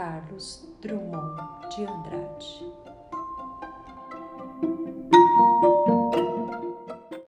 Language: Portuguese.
Carlos Drummond de Andrade